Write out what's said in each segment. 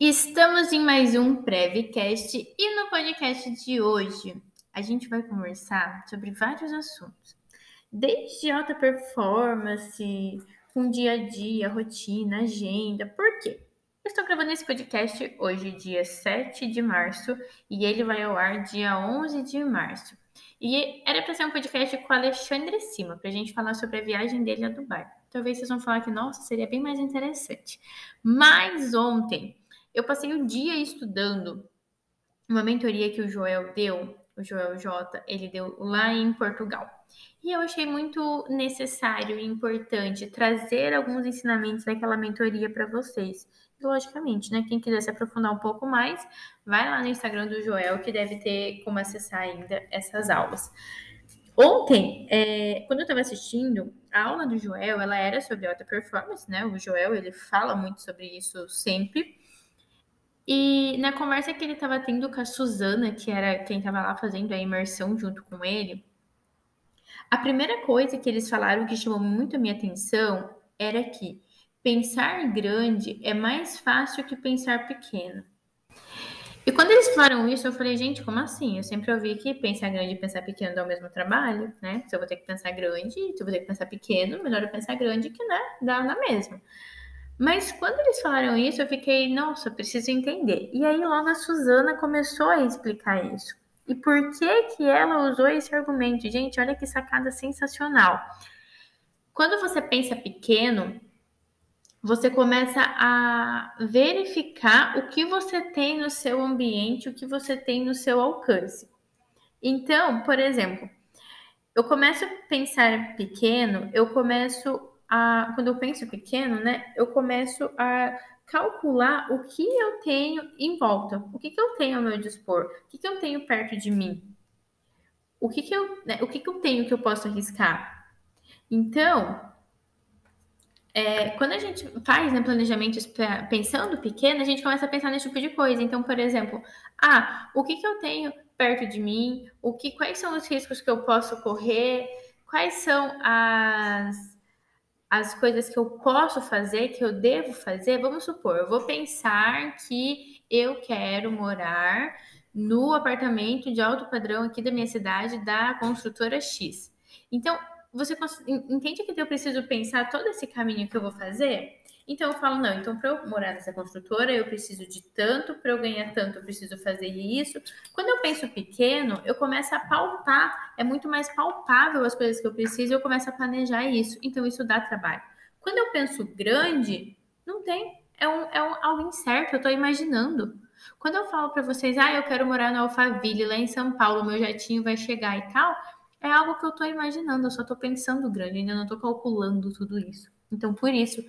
Estamos em mais um Prevcast e no podcast de hoje a gente vai conversar sobre vários assuntos, desde alta performance, com dia a dia, rotina, agenda. Por quê? Eu estou gravando esse podcast hoje, dia 7 de março, e ele vai ao ar dia 11 de março. E era para ser um podcast com o Alexandre Cima, para a gente falar sobre a viagem dele a Dubai. Talvez vocês vão falar que, nossa, seria bem mais interessante. Mas ontem eu passei o dia estudando uma mentoria que o Joel deu, o Joel J, ele deu lá em Portugal. E eu achei muito necessário e importante trazer alguns ensinamentos daquela mentoria para vocês logicamente, né? Quem quiser se aprofundar um pouco mais, vai lá no Instagram do Joel, que deve ter como acessar ainda essas aulas. Ontem, é, quando eu estava assistindo, a aula do Joel, ela era sobre alta performance, né? O Joel, ele fala muito sobre isso sempre. E na conversa que ele estava tendo com a Suzana, que era quem estava lá fazendo a imersão junto com ele, a primeira coisa que eles falaram que chamou muito a minha atenção era que Pensar grande é mais fácil que pensar pequeno. E quando eles falaram isso, eu falei, gente, como assim? Eu sempre ouvi que pensar grande e pensar pequeno dá o mesmo trabalho, né? Se eu vou ter que pensar grande, se eu vou ter que pensar pequeno, melhor eu pensar grande que, né, dá na mesma. Mas quando eles falaram isso, eu fiquei, nossa, preciso entender. E aí logo a Suzana começou a explicar isso. E por que que ela usou esse argumento? Gente, olha que sacada sensacional. Quando você pensa pequeno, você começa a verificar o que você tem no seu ambiente, o que você tem no seu alcance. Então, por exemplo, eu começo a pensar pequeno, eu começo a. Quando eu penso pequeno, né? Eu começo a calcular o que eu tenho em volta, o que, que eu tenho ao meu dispor, o que, que eu tenho perto de mim, o que, que, eu, né, o que, que eu tenho que eu posso arriscar. Então, é, quando a gente faz né, pensando pequeno, a gente começa a pensar nesse tipo de coisa. Então, por exemplo, ah, o que, que eu tenho perto de mim? O que, quais são os riscos que eu posso correr? Quais são as, as coisas que eu posso fazer, que eu devo fazer? Vamos supor, eu vou pensar que eu quero morar no apartamento de alto padrão aqui da minha cidade da construtora X. Então, você entende que eu preciso pensar todo esse caminho que eu vou fazer? Então eu falo, não, então para eu morar nessa construtora, eu preciso de tanto, para eu ganhar tanto, eu preciso fazer isso. Quando eu penso pequeno, eu começo a palpar, é muito mais palpável as coisas que eu preciso, eu começo a planejar isso. Então isso dá trabalho. Quando eu penso grande, não tem, é, um, é um, algo incerto, eu estou imaginando. Quando eu falo para vocês, ah, eu quero morar no Alphaville, lá em São Paulo, meu jatinho vai chegar e tal, é algo que eu estou imaginando, eu só estou pensando grande, ainda não estou calculando tudo isso. Então, por isso,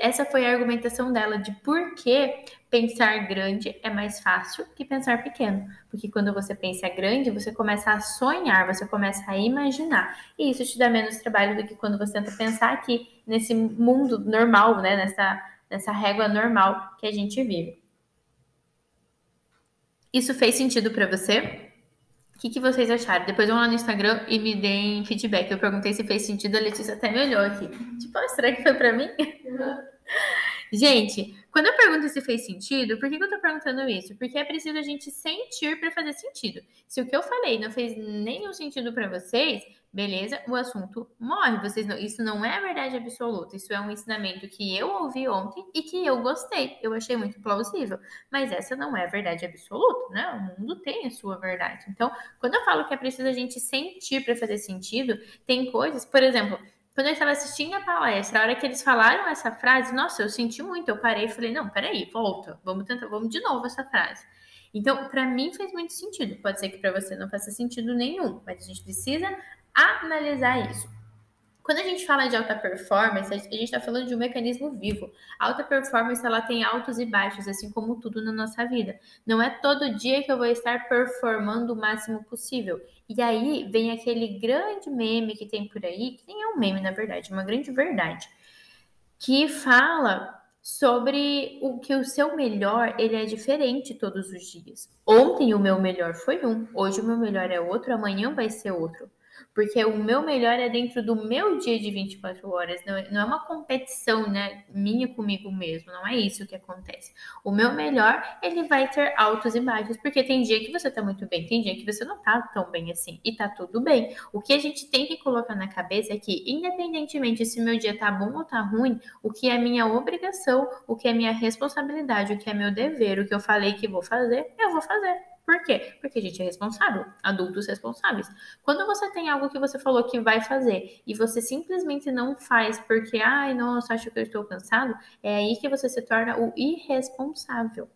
essa foi a argumentação dela de por que pensar grande é mais fácil que pensar pequeno. Porque quando você pensa grande, você começa a sonhar, você começa a imaginar. E isso te dá menos trabalho do que quando você tenta pensar aqui nesse mundo normal, né? Nessa, nessa régua normal que a gente vive. Isso fez sentido para você? Que, que vocês acharam? Depois vão lá no Instagram e me deem feedback. Eu perguntei se fez sentido, a Letícia até me olhou aqui. Tipo, ah, será que foi para mim? Uhum. Gente, quando eu pergunto se fez sentido, por que, eu tô perguntando isso? Porque é preciso a gente sentir para fazer sentido. Se o que eu falei não fez nenhum sentido para vocês, beleza, o assunto morre. Vocês não, isso não é verdade absoluta. Isso é um ensinamento que eu ouvi ontem e que eu gostei. Eu achei muito plausível. Mas essa não é verdade absoluta, né? O mundo tem a sua verdade. Então, quando eu falo que é preciso a gente sentir para fazer sentido, tem coisas, por exemplo, quando eu estava assistindo a palestra, a hora que eles falaram essa frase, nossa, eu senti muito. Eu parei e falei, não, peraí, volta, vamos tentar, vamos de novo essa frase. Então, para mim fez muito sentido. Pode ser que para você não faça sentido nenhum, mas a gente precisa analisar isso. Quando a gente fala de alta performance, a gente está falando de um mecanismo vivo. Alta performance ela tem altos e baixos, assim como tudo na nossa vida. Não é todo dia que eu vou estar performando o máximo possível. E aí vem aquele grande meme que tem por aí, que nem é um meme na verdade, é uma grande verdade, que fala sobre o que o seu melhor ele é diferente todos os dias. Ontem o meu melhor foi um, hoje o meu melhor é outro, amanhã vai ser outro. Porque o meu melhor é dentro do meu dia de 24 horas, não é, não é uma competição, né, minha comigo mesmo, não é isso que acontece. O meu melhor, ele vai ter altos e baixos, porque tem dia que você tá muito bem, tem dia que você não tá tão bem assim, e tá tudo bem. O que a gente tem que colocar na cabeça é que, independentemente se meu dia tá bom ou tá ruim, o que é minha obrigação, o que é minha responsabilidade, o que é meu dever, o que eu falei que vou fazer, eu vou fazer. Por quê? Porque a gente é responsável, adultos responsáveis. Quando você tem algo que você falou que vai fazer e você simplesmente não faz porque, ai, nossa, acho que eu estou cansado, é aí que você se torna o irresponsável.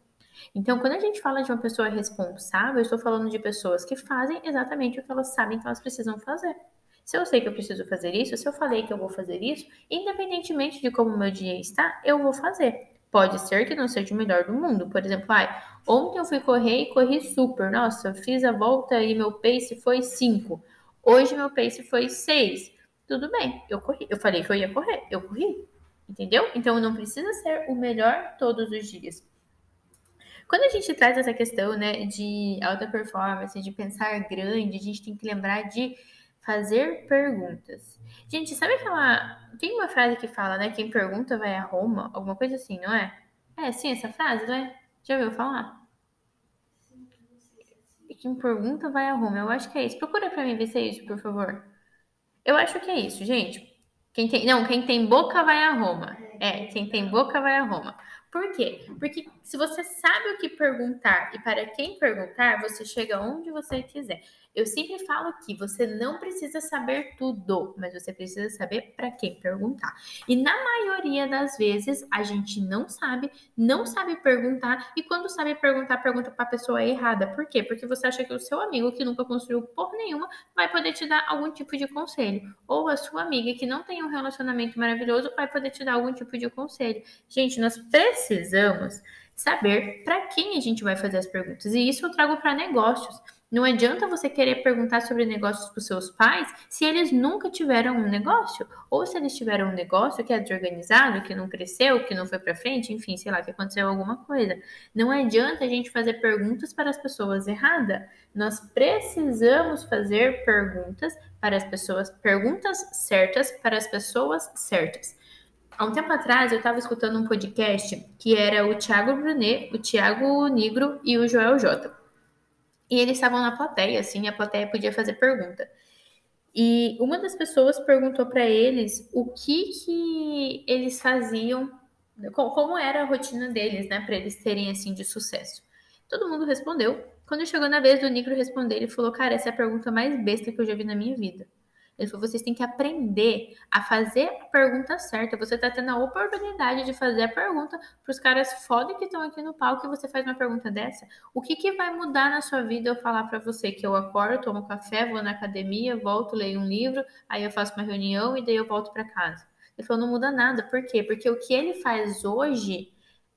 Então, quando a gente fala de uma pessoa responsável, eu estou falando de pessoas que fazem exatamente o que elas sabem que elas precisam fazer. Se eu sei que eu preciso fazer isso, se eu falei que eu vou fazer isso, independentemente de como meu dia está, eu vou fazer. Pode ser que não seja o melhor do mundo. Por exemplo, ai, ontem eu fui correr e corri super. Nossa, fiz a volta e meu pace foi 5. Hoje meu pace foi 6. Tudo bem, eu corri. Eu falei que eu ia correr, eu corri. Entendeu? Então não precisa ser o melhor todos os dias. Quando a gente traz essa questão, né, de alta performance, de pensar grande, a gente tem que lembrar de fazer perguntas. Gente, sabe aquela. Tem uma frase que fala, né? Quem pergunta vai a Roma, alguma coisa assim, não é? É, sim, essa frase, né? Já ouviu falar? Quem pergunta vai a Roma. Eu acho que é isso. Procura pra mim ver se é isso, por favor. Eu acho que é isso, gente. Quem tem, não, quem tem boca vai a Roma. É, quem tem boca vai a Roma. Por quê? Porque se você sabe o que perguntar e para quem perguntar, você chega onde você quiser. Eu sempre falo que você não precisa saber tudo, mas você precisa saber para quem perguntar. E na maioria das vezes a gente não sabe, não sabe perguntar e quando sabe perguntar, pergunta para a pessoa errada. Por quê? Porque você acha que o seu amigo que nunca construiu por nenhuma vai poder te dar algum tipo de conselho, ou a sua amiga que não tem um relacionamento maravilhoso vai poder te dar algum tipo de conselho. Gente, nós precisamos saber para quem a gente vai fazer as perguntas. E isso eu trago para negócios. Não adianta você querer perguntar sobre negócios para os seus pais se eles nunca tiveram um negócio, ou se eles tiveram um negócio que é desorganizado, que não cresceu, que não foi para frente, enfim, sei lá, que aconteceu alguma coisa. Não adianta a gente fazer perguntas para as pessoas erradas. Nós precisamos fazer perguntas para as pessoas, perguntas certas para as pessoas certas. Há um tempo atrás eu estava escutando um podcast que era o Thiago Brunet, o Thiago Negro e o Joel J. E eles estavam na plateia, assim, a plateia podia fazer pergunta. E uma das pessoas perguntou para eles o que que eles faziam, como era a rotina deles, né, para eles terem assim de sucesso. Todo mundo respondeu. Quando chegou na vez do Negro responder, ele falou: "Cara, essa é a pergunta mais besta que eu já vi na minha vida". Ele falou: vocês têm que aprender a fazer a pergunta certa. Você está tendo a oportunidade de fazer a pergunta para os caras foda que estão aqui no palco e você faz uma pergunta dessa. O que, que vai mudar na sua vida eu falar para você que eu acordo, tomo café, vou na academia, volto, leio um livro, aí eu faço uma reunião e daí eu volto para casa? Ele falou: não muda nada. Por quê? Porque o que ele faz hoje.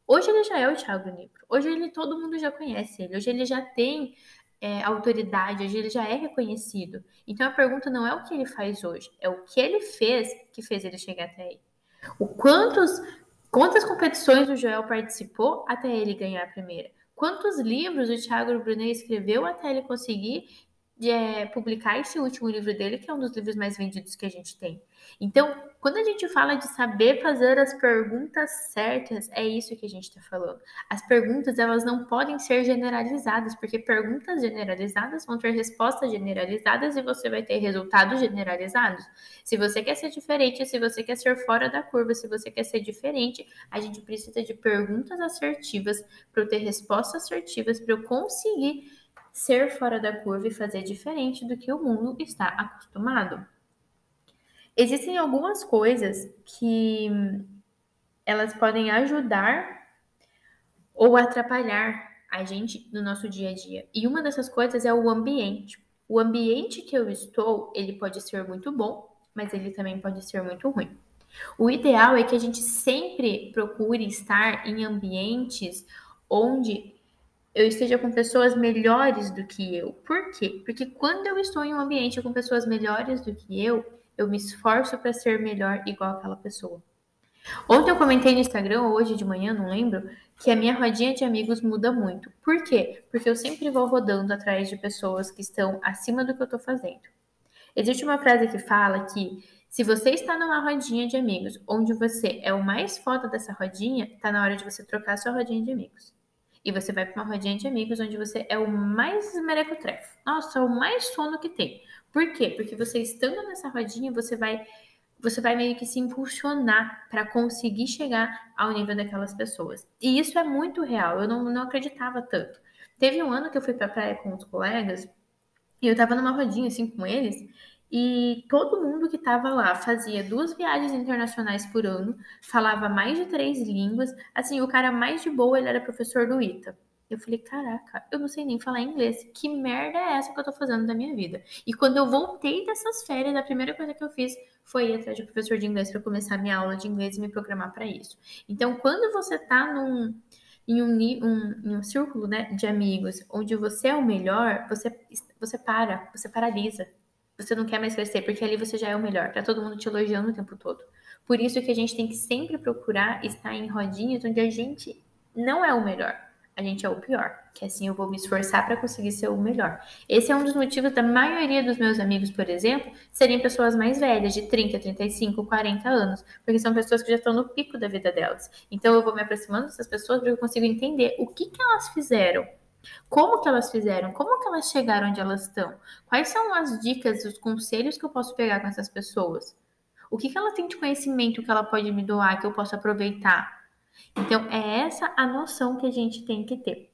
Hoje ele já é o Thiago Negro. Hoje ele todo mundo já conhece ele. Hoje ele já tem é, autoridade, hoje ele já é reconhecido. Então a pergunta não é o que ele faz hoje, é o que ele fez que fez ele chegar até aí. O quantos, quantas competições o Joel participou até ele ganhar a primeira? Quantos livros o Thiago Brunet escreveu até ele conseguir é, publicar esse último livro dele, que é um dos livros mais vendidos que a gente tem? Então, quando a gente fala de saber fazer as perguntas certas, é isso que a gente está falando. As perguntas elas não podem ser generalizadas, porque perguntas generalizadas vão ter respostas generalizadas e você vai ter resultados generalizados. Se você quer ser diferente, se você quer ser fora da curva, se você quer ser diferente, a gente precisa de perguntas assertivas para eu ter respostas assertivas para eu conseguir ser fora da curva e fazer diferente do que o mundo está acostumado. Existem algumas coisas que elas podem ajudar ou atrapalhar a gente no nosso dia a dia. E uma dessas coisas é o ambiente. O ambiente que eu estou, ele pode ser muito bom, mas ele também pode ser muito ruim. O ideal é que a gente sempre procure estar em ambientes onde eu esteja com pessoas melhores do que eu. Por quê? Porque quando eu estou em um ambiente com pessoas melhores do que eu, eu me esforço para ser melhor igual aquela pessoa. Ontem eu comentei no Instagram, hoje de manhã, não lembro, que a minha rodinha de amigos muda muito. Por quê? Porque eu sempre vou rodando atrás de pessoas que estão acima do que eu estou fazendo. Existe uma frase que fala que se você está numa rodinha de amigos, onde você é o mais foda dessa rodinha, tá na hora de você trocar sua rodinha de amigos. E você vai para uma rodinha de amigos onde você é o mais merecotrefo. Nossa, o mais sono que tem. Por quê? Porque você estando nessa rodinha, você vai você vai meio que se impulsionar para conseguir chegar ao nível daquelas pessoas. E isso é muito real. Eu não, não acreditava tanto. Teve um ano que eu fui para praia com os colegas e eu tava numa rodinha assim com eles e todo mundo que estava lá fazia duas viagens internacionais por ano, falava mais de três línguas. Assim, o cara mais de boa, ele era professor do ITA. Eu falei, caraca, eu não sei nem falar inglês. Que merda é essa que eu tô fazendo da minha vida? E quando eu voltei dessas férias, a primeira coisa que eu fiz foi ir atrás de professor de inglês para começar minha aula de inglês e me programar para isso. Então, quando você tá num, em um, um, em um círculo né, de amigos onde você é o melhor, você, você para, você paralisa. Você não quer mais crescer, porque ali você já é o melhor. Tá todo mundo te elogiando o tempo todo. Por isso que a gente tem que sempre procurar estar em rodinhas onde a gente não é o melhor. A gente é o pior. Que assim eu vou me esforçar para conseguir ser o melhor. Esse é um dos motivos da maioria dos meus amigos, por exemplo, serem pessoas mais velhas, de 30, 35, 40 anos. Porque são pessoas que já estão no pico da vida delas. Então eu vou me aproximando dessas pessoas para eu consigo entender o que, que elas fizeram como que elas fizeram? Como que elas chegaram onde elas estão? Quais são as dicas, os conselhos que eu posso pegar com essas pessoas? O que, que ela tem de conhecimento que ela pode me doar, que eu posso aproveitar? Então, é essa a noção que a gente tem que ter.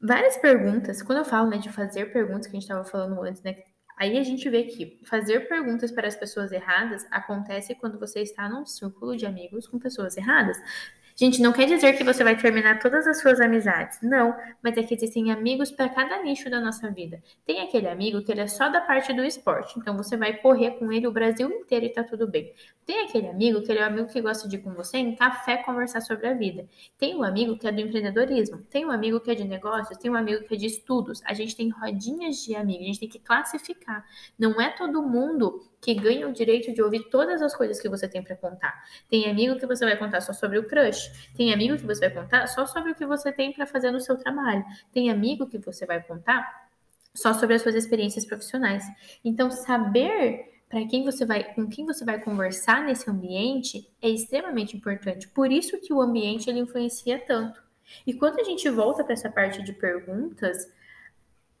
Várias perguntas, quando eu falo né, de fazer perguntas, que a gente estava falando antes, né? Aí a gente vê que fazer perguntas para as pessoas erradas acontece quando você está num círculo de amigos com pessoas erradas. Gente, não quer dizer que você vai terminar todas as suas amizades. Não, mas é que existem amigos para cada nicho da nossa vida. Tem aquele amigo que ele é só da parte do esporte, então você vai correr com ele o Brasil inteiro e tá tudo bem. Tem aquele amigo que ele é o amigo que gosta de ir com você em café conversar sobre a vida. Tem um amigo que é do empreendedorismo, tem um amigo que é de negócios, tem um amigo que é de estudos. A gente tem rodinhas de amigos, a gente tem que classificar. Não é todo mundo que ganha o direito de ouvir todas as coisas que você tem para contar. Tem amigo que você vai contar só sobre o crush. Tem amigo que você vai contar só sobre o que você tem para fazer no seu trabalho. Tem amigo que você vai contar só sobre as suas experiências profissionais. Então, saber para quem você vai, com quem você vai conversar nesse ambiente é extremamente importante. Por isso que o ambiente ele influencia tanto. E quando a gente volta para essa parte de perguntas,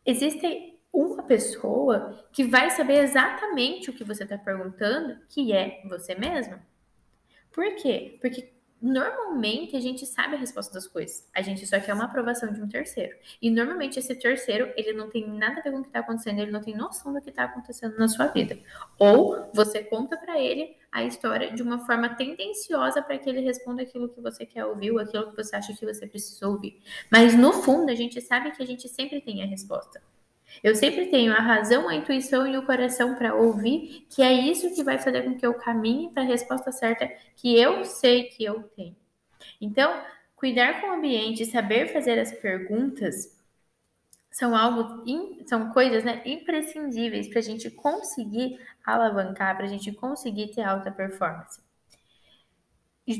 existem uma pessoa que vai saber exatamente o que você está perguntando, que é você mesmo. Por quê? Porque normalmente a gente sabe a resposta das coisas. A gente só quer uma aprovação de um terceiro. E normalmente esse terceiro, ele não tem nada a ver com o que está acontecendo, ele não tem noção do que está acontecendo na sua vida. Ou você conta para ele a história de uma forma tendenciosa para que ele responda aquilo que você quer ouvir ou aquilo que você acha que você precisa ouvir. Mas no fundo, a gente sabe que a gente sempre tem a resposta. Eu sempre tenho a razão, a intuição e o coração para ouvir, que é isso que vai fazer com que eu caminhe para a resposta certa que eu sei que eu tenho. Então, cuidar com o ambiente saber fazer as perguntas são algo são coisas né, imprescindíveis para a gente conseguir alavancar, para a gente conseguir ter alta performance.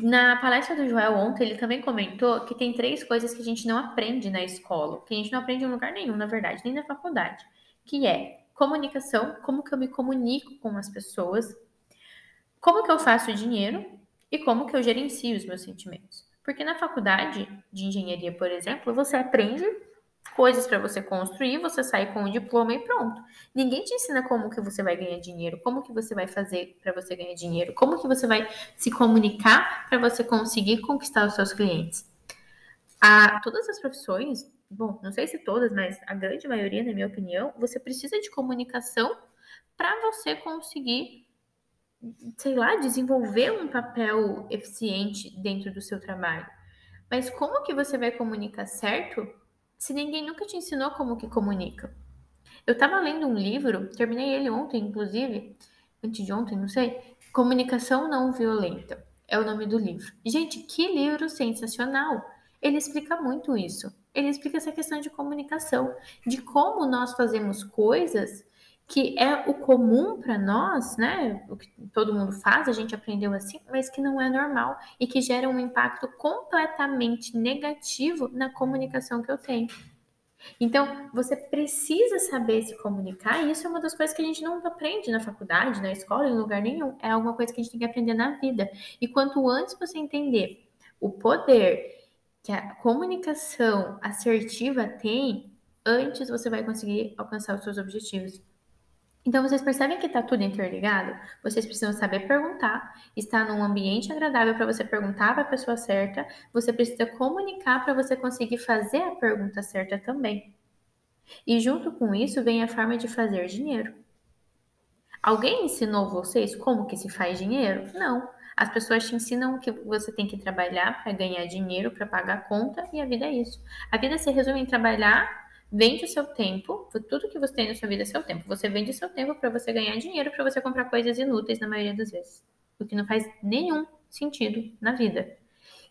Na palestra do Joel ontem, ele também comentou que tem três coisas que a gente não aprende na escola, que a gente não aprende em lugar nenhum, na verdade, nem na faculdade, que é comunicação, como que eu me comunico com as pessoas, como que eu faço dinheiro e como que eu gerencio os meus sentimentos. Porque na faculdade de engenharia, por exemplo, você aprende coisas para você construir, você sai com o diploma e pronto. Ninguém te ensina como que você vai ganhar dinheiro, como que você vai fazer para você ganhar dinheiro, como que você vai se comunicar para você conseguir conquistar os seus clientes. A todas as profissões, bom, não sei se todas, mas a grande maioria, na minha opinião, você precisa de comunicação para você conseguir sei lá, desenvolver um papel eficiente dentro do seu trabalho. Mas como que você vai comunicar certo se ninguém nunca te ensinou como que comunica? Eu estava lendo um livro, terminei ele ontem, inclusive, antes de ontem, não sei. Comunicação não violenta é o nome do livro. Gente, que livro sensacional! Ele explica muito isso. Ele explica essa questão de comunicação, de como nós fazemos coisas que é o comum para nós, né? O que todo mundo faz, a gente aprendeu assim, mas que não é normal e que gera um impacto completamente negativo na comunicação que eu tenho. Então, você precisa saber se comunicar, e isso é uma das coisas que a gente não aprende na faculdade, na escola, em lugar nenhum. É alguma coisa que a gente tem que aprender na vida. E quanto antes você entender o poder que a comunicação assertiva tem, antes você vai conseguir alcançar os seus objetivos. Então, vocês percebem que está tudo interligado? Vocês precisam saber perguntar, estar num ambiente agradável para você perguntar para a pessoa certa, você precisa comunicar para você conseguir fazer a pergunta certa também. E junto com isso vem a forma de fazer dinheiro. Alguém ensinou vocês como que se faz dinheiro? Não. As pessoas te ensinam que você tem que trabalhar para ganhar dinheiro, para pagar a conta, e a vida é isso. A vida se resume em trabalhar Vende o seu tempo, tudo que você tem na sua vida é seu tempo. Você vende o seu tempo para você ganhar dinheiro, para você comprar coisas inúteis na maioria das vezes. O que não faz nenhum sentido na vida.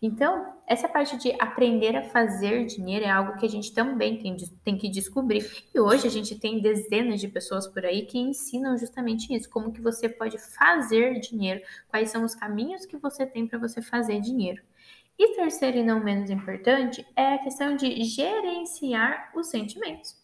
Então, essa parte de aprender a fazer dinheiro é algo que a gente também tem, tem, que descobrir. E hoje a gente tem dezenas de pessoas por aí que ensinam justamente isso, como que você pode fazer dinheiro, quais são os caminhos que você tem para você fazer dinheiro. E terceiro e não menos importante é a questão de gerenciar os sentimentos.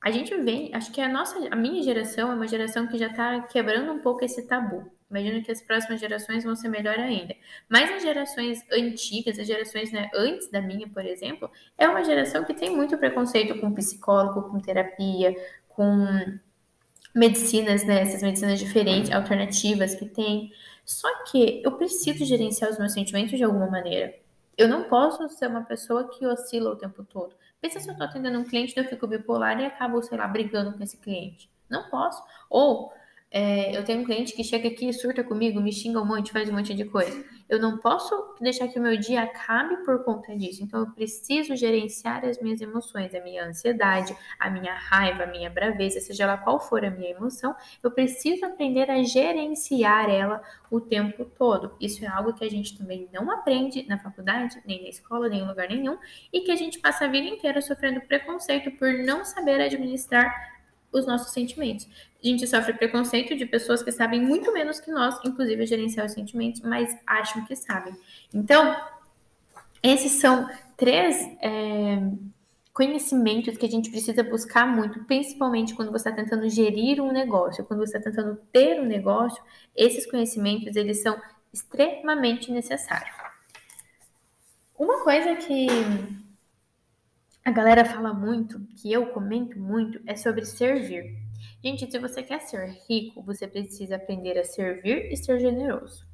A gente vem, acho que a nossa, a minha geração é uma geração que já está quebrando um pouco esse tabu. Imagino que as próximas gerações vão ser melhor ainda. Mas as gerações antigas, as gerações né, antes da minha, por exemplo, é uma geração que tem muito preconceito com psicólogo, com terapia, com medicinas, né, essas medicinas diferentes, alternativas que tem. Só que eu preciso gerenciar os meus sentimentos de alguma maneira. Eu não posso ser uma pessoa que oscila o tempo todo. Pensa se eu estou atendendo um cliente, eu fico bipolar e acabo, sei lá, brigando com esse cliente. Não posso. Ou é, eu tenho um cliente que chega aqui, surta comigo, me xinga um monte, faz um monte de coisa. Eu não posso deixar que o meu dia acabe por conta disso. Então, eu preciso gerenciar as minhas emoções, a minha ansiedade, a minha raiva, a minha braveza, seja lá qual for a minha emoção, eu preciso aprender a gerenciar ela o tempo todo. Isso é algo que a gente também não aprende na faculdade, nem na escola, nem em lugar nenhum, e que a gente passa a vida inteira sofrendo preconceito por não saber administrar os nossos sentimentos. A gente sofre preconceito de pessoas que sabem muito menos que nós, inclusive gerenciar os sentimentos, mas acham que sabem. Então, esses são três é, conhecimentos que a gente precisa buscar muito, principalmente quando você está tentando gerir um negócio, quando você está tentando ter um negócio, esses conhecimentos eles são extremamente necessários. Uma coisa que a galera fala muito, que eu comento muito, é sobre servir. Gente, se você quer ser rico, você precisa aprender a servir e ser generoso.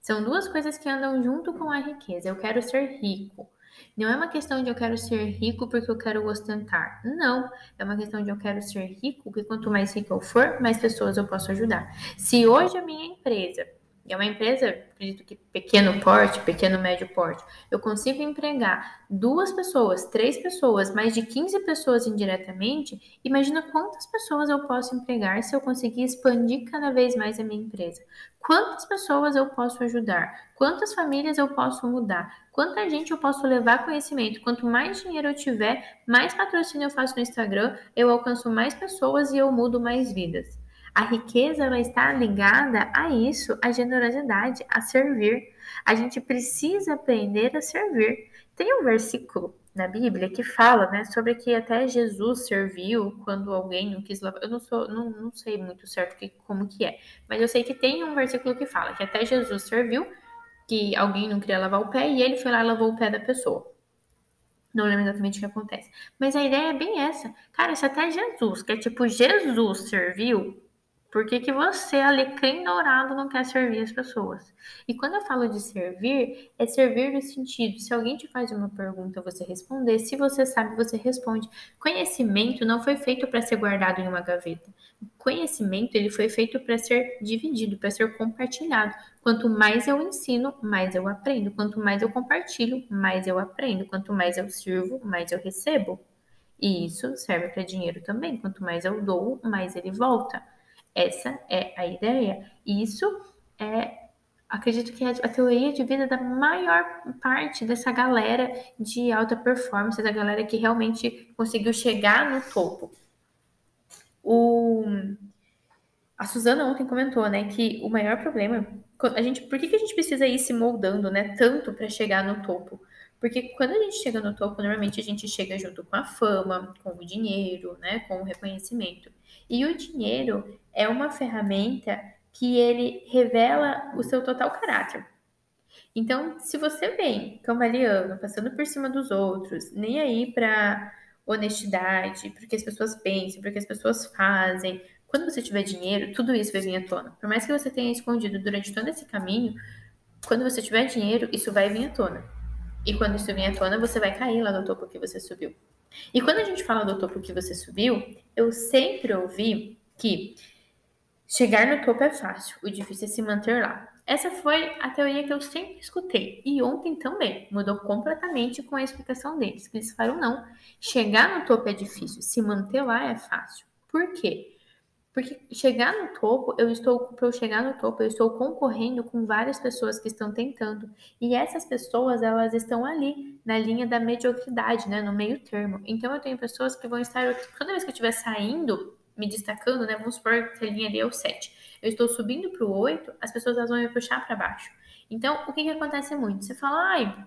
São duas coisas que andam junto com a riqueza. Eu quero ser rico. Não é uma questão de eu quero ser rico porque eu quero ostentar. Não. É uma questão de eu quero ser rico, porque quanto mais rico eu for, mais pessoas eu posso ajudar. Se hoje a minha empresa é uma empresa, acredito que pequeno porte, pequeno médio porte, eu consigo empregar duas pessoas, três pessoas, mais de 15 pessoas indiretamente, imagina quantas pessoas eu posso empregar se eu conseguir expandir cada vez mais a minha empresa. Quantas pessoas eu posso ajudar? Quantas famílias eu posso mudar? Quanta gente eu posso levar conhecimento? Quanto mais dinheiro eu tiver, mais patrocínio eu faço no Instagram, eu alcanço mais pessoas e eu mudo mais vidas. A riqueza ela está ligada a isso, a generosidade, a servir. A gente precisa aprender a servir. Tem um versículo na Bíblia que fala, né, sobre que até Jesus serviu quando alguém não quis lavar. Eu não sou, não, não sei muito certo que, como que é, mas eu sei que tem um versículo que fala que até Jesus serviu, que alguém não queria lavar o pé e ele foi lá e lavou o pé da pessoa. Não lembro exatamente o que acontece. Mas a ideia é bem essa. Cara, se até Jesus, que é tipo Jesus serviu, por que, que você, alecrim dourado, não quer servir as pessoas? E quando eu falo de servir, é servir no sentido, se alguém te faz uma pergunta, você responder, se você sabe, você responde. Conhecimento não foi feito para ser guardado em uma gaveta. Conhecimento, ele foi feito para ser dividido, para ser compartilhado. Quanto mais eu ensino, mais eu aprendo. Quanto mais eu compartilho, mais eu aprendo. Quanto mais eu sirvo, mais eu recebo. E isso serve para dinheiro também. Quanto mais eu dou, mais ele volta. Essa é a ideia. Isso é, acredito que é a teoria de vida da maior parte dessa galera de alta performance, da galera que realmente conseguiu chegar no topo. O, a Suzana ontem comentou, né, que o maior problema, a gente, por que, que a gente precisa ir se moldando, né, tanto para chegar no topo? Porque quando a gente chega no topo, normalmente a gente chega junto com a fama, com o dinheiro, né, com o reconhecimento. E o dinheiro é uma ferramenta que ele revela o seu total caráter. Então, se você vem cambaleando, passando por cima dos outros, nem aí para honestidade, porque as pessoas pensam, porque as pessoas fazem, quando você tiver dinheiro, tudo isso vai vir à tona. Por mais que você tenha escondido durante todo esse caminho, quando você tiver dinheiro, isso vai vir à tona. E quando isso vir à tona, você vai cair lá no topo que você subiu. E quando a gente fala do topo que você subiu, eu sempre ouvi que chegar no topo é fácil, o difícil é se manter lá. Essa foi a teoria que eu sempre escutei. E ontem também mudou completamente com a explicação deles. Que eles falaram: não, chegar no topo é difícil, se manter lá é fácil. Por quê? Porque chegar no topo, eu estou, para eu chegar no topo, eu estou concorrendo com várias pessoas que estão tentando. E essas pessoas, elas estão ali, na linha da mediocridade, né? No meio termo. Então eu tenho pessoas que vão estar, toda vez que eu estiver saindo, me destacando, né? Vamos supor que a linha ali é o 7 eu estou subindo para o 8, as pessoas elas vão me puxar para baixo. Então, o que, que acontece muito? Você fala, ai,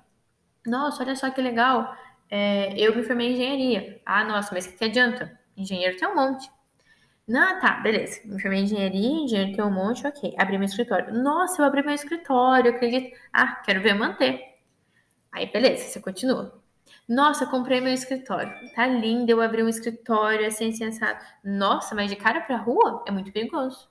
nossa, olha só que legal, é, eu me formei em engenharia. Ah, nossa, mas que, que adianta? Engenheiro tem um monte. Não, tá, beleza. Me formei em engenharia, engenheiro tem um monte, ok. Abri meu escritório. Nossa, eu abri meu escritório, acredito. Ah, quero ver manter. Aí, beleza, você continua. Nossa, comprei meu escritório. Tá lindo, eu abri um escritório, assim, sensado. Nossa, mas de cara pra rua é muito perigoso.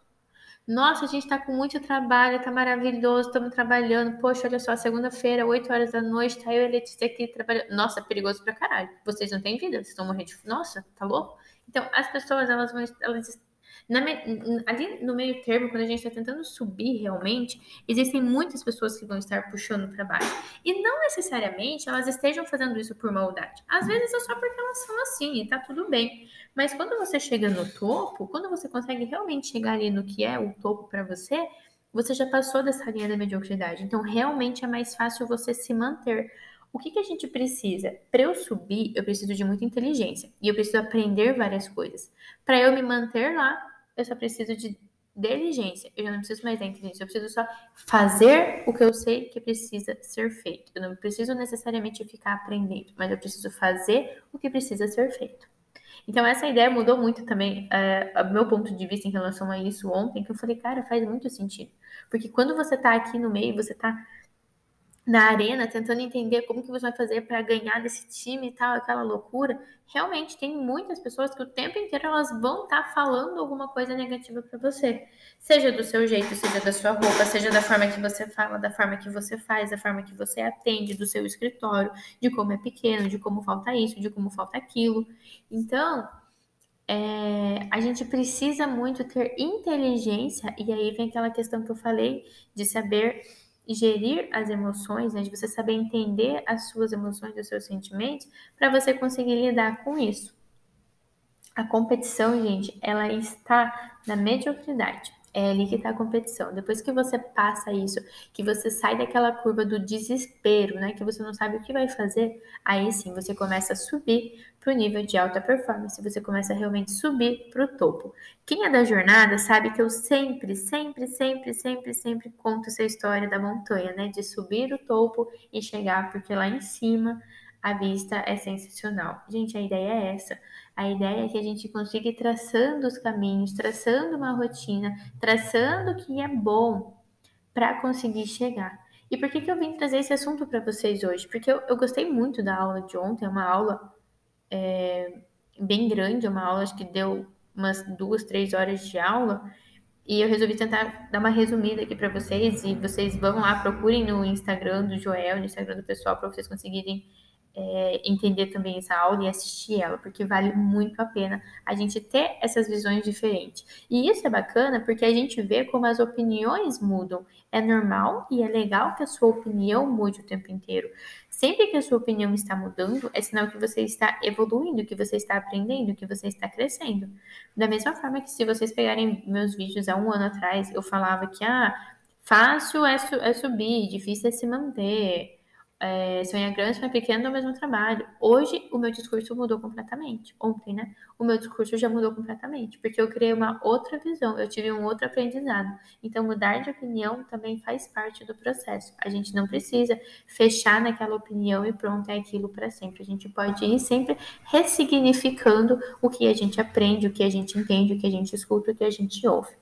Nossa, a gente tá com muito trabalho, tá maravilhoso, estamos trabalhando. Poxa, olha só, segunda-feira, 8 horas da noite, tá eu e a Letícia aqui trabalhando. Nossa, é perigoso pra caralho. Vocês não têm vida, vocês estão morrendo de. Nossa, tá louco? Então, as pessoas, elas vão. Elas na, ali no meio termo, quando a gente está tentando subir realmente, existem muitas pessoas que vão estar puxando para baixo. E não necessariamente elas estejam fazendo isso por maldade. Às vezes é só porque elas são assim e tá tudo bem. Mas quando você chega no topo, quando você consegue realmente chegar ali no que é o topo para você, você já passou dessa linha da mediocridade. Então, realmente é mais fácil você se manter. O que, que a gente precisa? Para eu subir, eu preciso de muita inteligência e eu preciso aprender várias coisas. Para eu me manter lá, eu só preciso de diligência. Eu já não preciso mais da inteligência, eu preciso só fazer o que eu sei que precisa ser feito. Eu não preciso necessariamente ficar aprendendo, mas eu preciso fazer o que precisa ser feito. Então, essa ideia mudou muito também, é, meu ponto de vista em relação a isso ontem, que eu falei, cara, faz muito sentido. Porque quando você tá aqui no meio, você tá na arena, tentando entender como que você vai fazer para ganhar desse time e tal, aquela loucura. Realmente tem muitas pessoas que o tempo inteiro elas vão estar tá falando alguma coisa negativa para você, seja do seu jeito, seja da sua roupa, seja da forma que você fala, da forma que você faz, da forma que você atende, do seu escritório, de como é pequeno, de como falta isso, de como falta aquilo. Então, é, a gente precisa muito ter inteligência, e aí vem aquela questão que eu falei de saber gerir as emoções, né, de você saber entender as suas emoções, os seus sentimentos, para você conseguir lidar com isso. A competição, gente, ela está na mediocridade. É ali que está a competição. Depois que você passa isso, que você sai daquela curva do desespero, né? Que você não sabe o que vai fazer, aí sim você começa a subir para o nível de alta performance. Você começa a realmente subir para o topo. Quem é da jornada sabe que eu sempre, sempre, sempre, sempre, sempre conto essa história da montanha, né? De subir o topo e chegar, porque lá em cima a vista é sensacional. Gente, a ideia é essa. A ideia é que a gente consiga ir traçando os caminhos, traçando uma rotina, traçando o que é bom para conseguir chegar. E por que, que eu vim trazer esse assunto para vocês hoje? Porque eu, eu, gostei muito da aula de ontem, é uma aula é, bem grande, uma aula acho que deu umas duas, três horas de aula. E eu resolvi tentar dar uma resumida aqui para vocês. E vocês vão lá, procurem no Instagram do Joel, no Instagram do pessoal, para vocês conseguirem é, entender também essa aula e assistir ela, porque vale muito a pena a gente ter essas visões diferentes. E isso é bacana porque a gente vê como as opiniões mudam. É normal e é legal que a sua opinião mude o tempo inteiro. Sempre que a sua opinião está mudando, é sinal que você está evoluindo, que você está aprendendo, que você está crescendo. Da mesma forma que se vocês pegarem meus vídeos há um ano atrás, eu falava que ah, fácil é, su é subir, difícil é se manter é, sonha grande, sonha pequeno, é o mesmo trabalho. Hoje, o meu discurso mudou completamente. Ontem, né? O meu discurso já mudou completamente, porque eu criei uma outra visão, eu tive um outro aprendizado. Então, mudar de opinião também faz parte do processo. A gente não precisa fechar naquela opinião e pronto, é aquilo para sempre. A gente pode ir sempre ressignificando o que a gente aprende, o que a gente entende, o que a gente escuta, o que a gente ouve.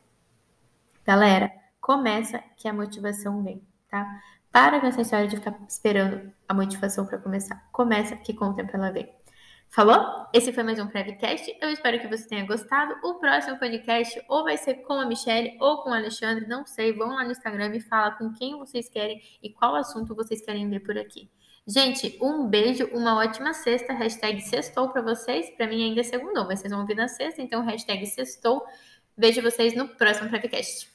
Galera, começa que a motivação vem, tá? Para com essa história de ficar esperando a motivação para começar. Começa que com o tempo ela vem. Falou? Esse foi mais um Prevcast. Eu espero que você tenha gostado. O próximo podcast ou vai ser com a Michelle ou com o Alexandre, não sei. Vão lá no Instagram e fala com quem vocês querem e qual assunto vocês querem ver por aqui. Gente, um beijo, uma ótima sexta. Hashtag sextou para vocês. Para mim ainda é segundou, mas vocês vão ouvir na sexta, então hashtag sextou. Vejo vocês no próximo Prevcast.